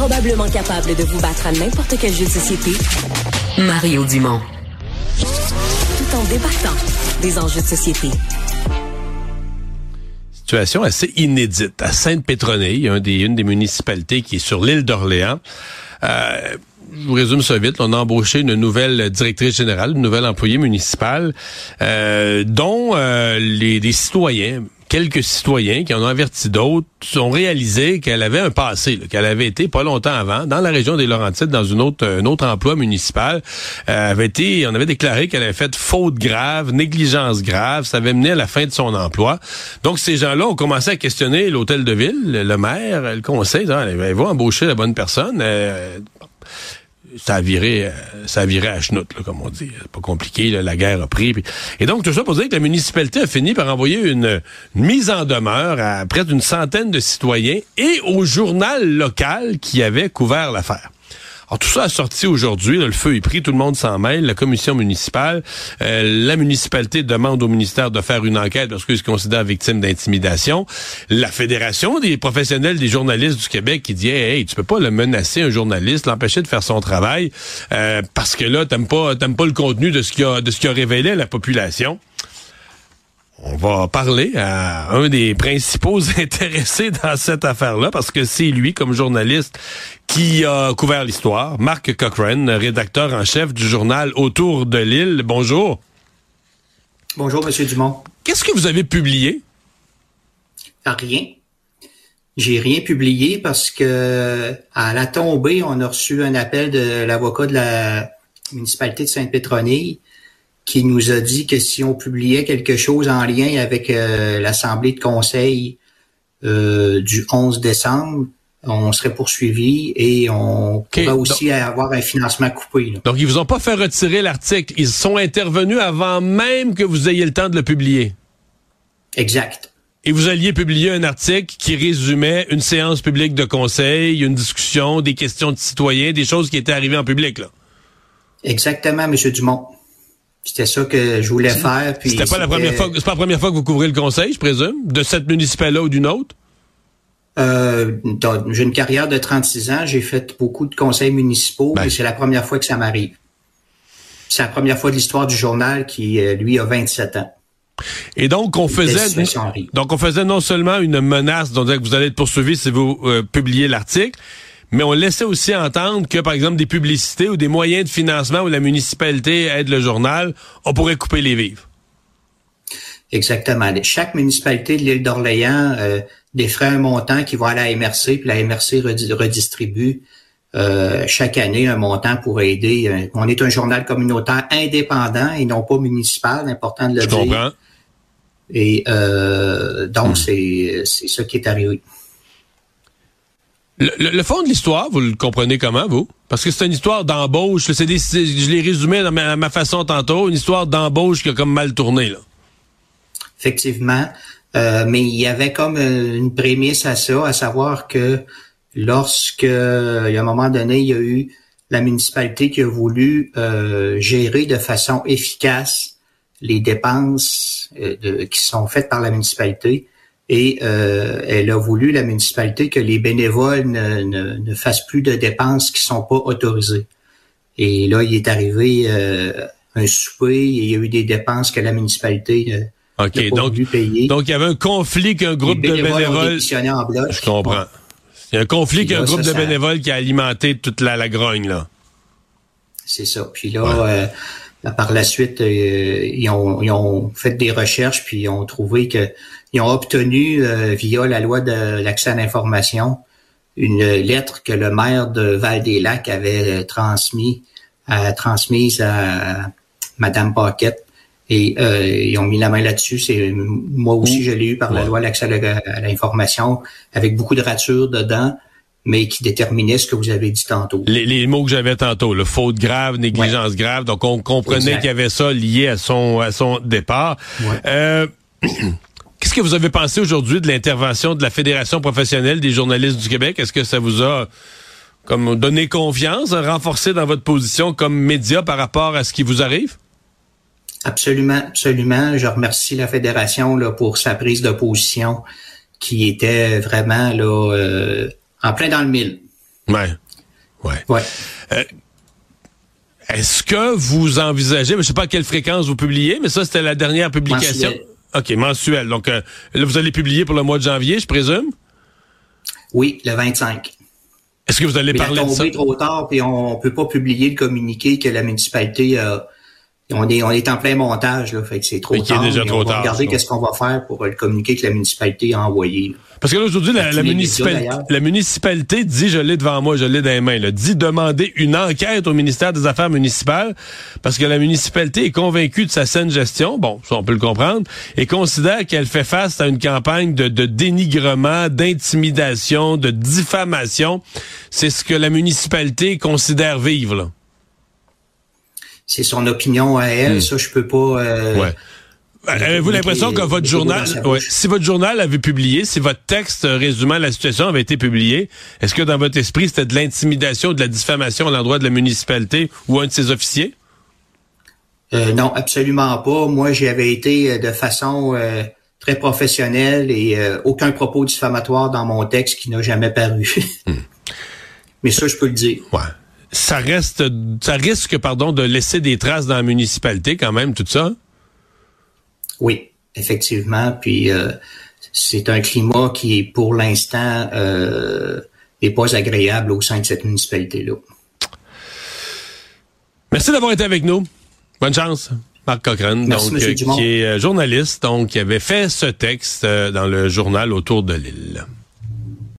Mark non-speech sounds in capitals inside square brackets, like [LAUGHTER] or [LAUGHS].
Probablement capable de vous battre à n'importe quel jeu de société, Mario Dumont. Tout en débattant des enjeux de société. Situation assez inédite. À Sainte-Pétronille, un des, une des municipalités qui est sur l'île d'Orléans, euh, je vous résume ça vite. On a embauché une nouvelle directrice générale, une nouvelle employée municipale, euh, dont euh, les, les citoyens quelques citoyens qui en ont averti d'autres ont réalisé qu'elle avait un passé, qu'elle avait été pas longtemps avant dans la région des Laurentides dans une autre un autre emploi municipal. Euh, avait été, on avait déclaré qu'elle avait fait faute grave, négligence grave, ça avait mené à la fin de son emploi. Donc ces gens-là ont commencé à questionner l'hôtel de ville, le maire, le conseil, elle va embaucher la bonne personne? Euh, ça a viré, euh, ça a viré à chenoute, comme on dit. C'est pas compliqué, la guerre a pris. Et donc, tout ça pour dire que la municipalité a fini par envoyer une, mise en demeure à près d'une centaine de citoyens et au journal local qui avait couvert l'affaire. Alors, tout ça a sorti aujourd'hui. Le feu est pris, tout le monde s'en mêle. La commission municipale, euh, la municipalité demande au ministère de faire une enquête parce qu'ils se considèrent victimes d'intimidation. La fédération des professionnels des journalistes du Québec qui dit hey, tu peux pas le menacer un journaliste, l'empêcher de faire son travail euh, parce que là t'aimes pas t'aimes pas le contenu de ce qui a de ce qui a révélé la population. On va parler à un des principaux [LAUGHS] intéressés dans cette affaire-là, parce que c'est lui, comme journaliste, qui a couvert l'histoire. Marc Cochrane, rédacteur en chef du journal Autour de l'île. Bonjour. Bonjour, Monsieur Dumont. Qu'est-ce que vous avez publié? Rien. J'ai rien publié parce que à la tombée, on a reçu un appel de l'avocat de la municipalité de Sainte-Pétronille qui nous a dit que si on publiait quelque chose en lien avec euh, l'Assemblée de conseil euh, du 11 décembre, on serait poursuivi et on pourrait aussi avoir un financement coupé. Donc, ils vous ont pas fait retirer l'article. Ils sont intervenus avant même que vous ayez le temps de le publier. Exact. Et vous alliez publier un article qui résumait une séance publique de conseil, une discussion, des questions de citoyens, des choses qui étaient arrivées en public, là. Exactement, M. Dumont. C'était ça que je voulais faire. C'était pas la première fois. C'est pas la première fois que vous couvrez le conseil, je présume, de cette municipale-là ou d'une autre? Euh, j'ai une carrière de 36 ans. J'ai fait beaucoup de conseils municipaux, ben. mais c'est la première fois que ça m'arrive. C'est la première fois de l'histoire du journal qui, euh, lui, a 27 ans. Et donc, on faisait, donc on faisait non seulement une menace, donc que vous allez être poursuivi si vous euh, publiez l'article, mais on laissait aussi entendre que, par exemple, des publicités ou des moyens de financement où la municipalité aide le journal, on pourrait couper les vivres. Exactement. Chaque municipalité de l'île d'Orléans euh, un montant qui va à la MRC, puis la MRC redistribue euh, chaque année un montant pour aider. Euh, on est un journal communautaire indépendant et non pas municipal, important de le Je dire. Comprends. Et euh, donc, hmm. c'est c'est ça qui est arrivé. Le, fond de l'histoire, vous le comprenez comment, vous? Parce que c'est une histoire d'embauche. Je l'ai résumé dans ma, façon tantôt, une histoire d'embauche qui a comme mal tourné. Là. Effectivement. Euh, mais il y avait comme euh, une prémisse à ça, à savoir que lorsque, a un moment donné, il y a eu la municipalité qui a voulu euh, gérer de façon efficace les dépenses qui sont faites par la municipalité, et euh, elle a voulu, la municipalité, que les bénévoles ne, ne, fassent plus de dépenses qui sont pas autorisées. Et là, il est arrivé euh, un souper, et il y a eu des dépenses que la municipalité euh, n'a pas voulu payer. Donc, il y avait un conflit qu'un groupe de bénévoles... En bloc, Je comprends. Il y a un conflit qu'un groupe de bénévoles qui a alimenté toute la, la grogne, là. C'est ça. Puis là, par la suite, ils, ont, ils ont fait des recherches, puis ils ont trouvé que ils ont obtenu, euh, via la loi de l'accès à l'information, une lettre que le maire de Val-des-Lacs avait transmis, euh, transmise à Madame Paquette. Et euh, ils ont mis la main là-dessus. C'est moi aussi, je l'ai eu par la loi l'accès à l'information, avec beaucoup de ratures dedans mais qui déterminait ce que vous avez dit tantôt. Les, mots que j'avais tantôt, le faute grave, négligence grave, donc on comprenait qu'il y avait ça lié à son à son départ. Euh, [CLEARS THROAT] Qu'est-ce que vous avez pensé aujourd'hui de l'intervention de la Fédération professionnelle des journalistes du Québec? Est-ce que ça vous a comme donné confiance, renforcé dans votre position comme média par rapport à ce qui vous arrive? Absolument, absolument. Je remercie la Fédération là, pour sa prise de position qui était vraiment là, euh, en plein dans le mille. Ouais. Ouais. ouais. Euh, est-ce que vous envisagez, je ne sais pas à quelle fréquence vous publiez, mais ça, c'était la dernière publication. OK, mensuel. Donc, euh, là, vous allez publier pour le mois de janvier, je présume? Oui, le 25. Est-ce que vous allez Mais parler de ça? trop tard, puis on peut pas publier le communiqué que la municipalité a. On est, on est en plein montage, là, fait que c'est trop Mais qui est tard. déjà mais trop on va tard, regarder qu'est-ce qu'on va faire pour le communiqué que la municipalité a envoyé. là. Parce que là, aujourd'hui, la, la municipalité, la municipalité dit, je l'ai devant moi, je l'ai dans les mains, là, dit demander une enquête au ministère des Affaires municipales parce que la municipalité est convaincue de sa saine gestion, bon, ça on peut le comprendre, et considère qu'elle fait face à une campagne de, de dénigrement, d'intimidation, de diffamation. C'est ce que la municipalité considère vivre, là. C'est son opinion à elle, ça je peux pas. euh, Hmm. Ouais. Avez-vous l'impression que votre journal, ouais, si votre journal avait publié, si votre texte euh, résumant la situation avait été publié, est-ce que dans votre esprit c'était de l'intimidation, de la diffamation à l'endroit de la municipalité ou un de ses officiers? Euh, non, absolument pas. Moi, j'y avais été euh, de façon euh, très professionnelle et euh, aucun propos diffamatoire dans mon texte qui n'a jamais paru. Hmm. [LAUGHS] Mais ça, je peux le dire. Ouais. Ça reste, ça risque, pardon, de laisser des traces dans la municipalité quand même, tout ça? Oui, effectivement. Puis euh, c'est un climat qui pour l'instant euh, n'est pas agréable au sein de cette municipalité-là. Merci d'avoir été avec nous. Bonne chance. Marc Cochrane, Merci, donc, euh, qui est euh, journaliste, donc, qui avait fait ce texte dans le journal autour de l'île.